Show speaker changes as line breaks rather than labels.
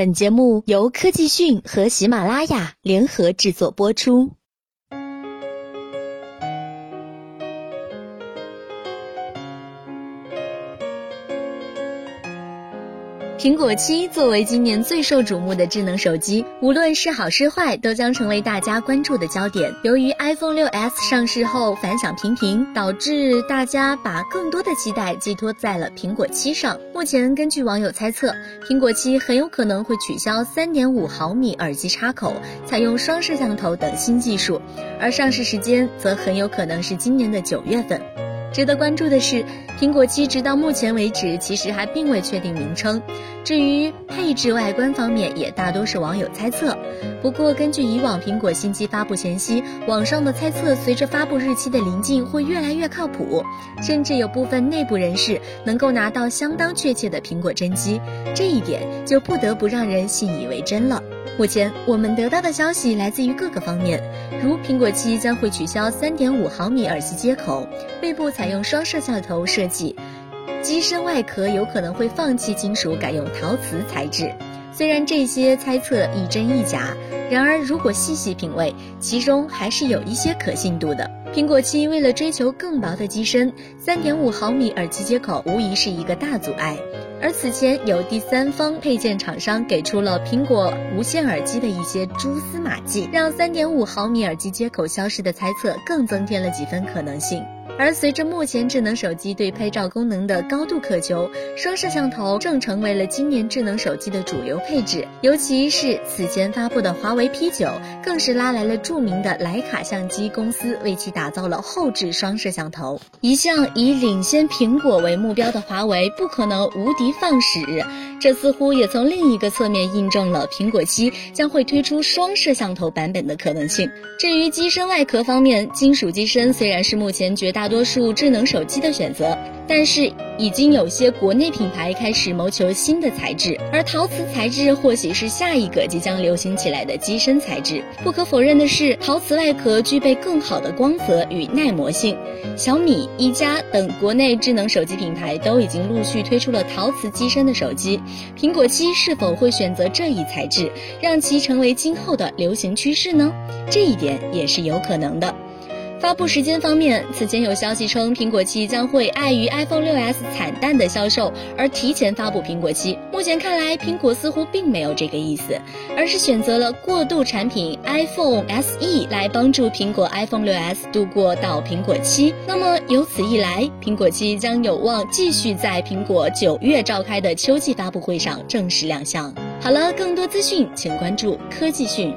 本节目由科技讯和喜马拉雅联合制作播出。苹果七作为今年最受瞩目的智能手机，无论是好是坏，都将成为大家关注的焦点。由于 iPhone 6s 上市后反响平平，导致大家把更多的期待寄托在了苹果七上。目前，根据网友猜测，苹果七很有可能会取消3.5毫米耳机插口，采用双摄像头等新技术，而上市时间则很有可能是今年的九月份。值得关注的是，苹果七直到目前为止其实还并未确定名称。至于配置外观方面，也大多是网友猜测。不过，根据以往苹果新机发布前夕网上的猜测，随着发布日期的临近，会越来越靠谱，甚至有部分内部人士能够拿到相当确切的苹果真机，这一点就不得不让人信以为真了。目前我们得到的消息来自于各个方面，如苹果七将会取消三点五毫米耳机接口，背部采用双摄像头设计，机身外壳有可能会放弃金属，改用陶瓷材质。虽然这些猜测亦真亦假，然而如果细细品味，其中还是有一些可信度的。苹果七为了追求更薄的机身三点五毫米耳机接口无疑是一个大阻碍。而此前有第三方配件厂商给出了苹果无线耳机的一些蛛丝马迹，让三点五毫米耳机接口消失的猜测更增添了几分可能性。而随着目前智能手机对拍照功能的高度渴求，双摄像头正成为了今年智能手机的主流配置。尤其是此前发布的华为 P9，更是拉来了著名的徕卡相机公司，为其打造了后置双摄像头。一向以领先苹果为目标的华为，不可能无敌放矢。这似乎也从另一个侧面印证了苹果七将会推出双摄像头版本的可能性。至于机身外壳方面，金属机身虽然是目前绝大多数智能手机的选择，但是已经有些国内品牌开始谋求新的材质，而陶瓷材质或许是下一个即将流行起来的机身材质。不可否认的是，陶瓷外壳具备更好的光泽与耐磨性。小米、一加等国内智能手机品牌都已经陆续推出了陶瓷机身的手机，苹果七是否会选择这一材质，让其成为今后的流行趋势呢？这一点也是有可能的。发布时间方面，此前有消息称苹果七将会碍于 iPhone 6s 惨淡的销售而提前发布苹果七。目前看来，苹果似乎并没有这个意思，而是选择了过渡产品 iPhone SE 来帮助苹果 iPhone 6s 度过到苹果七。那么由此一来，苹果七将有望继续在苹果九月召开的秋季发布会上正式亮相。好了，更多资讯请关注科技讯。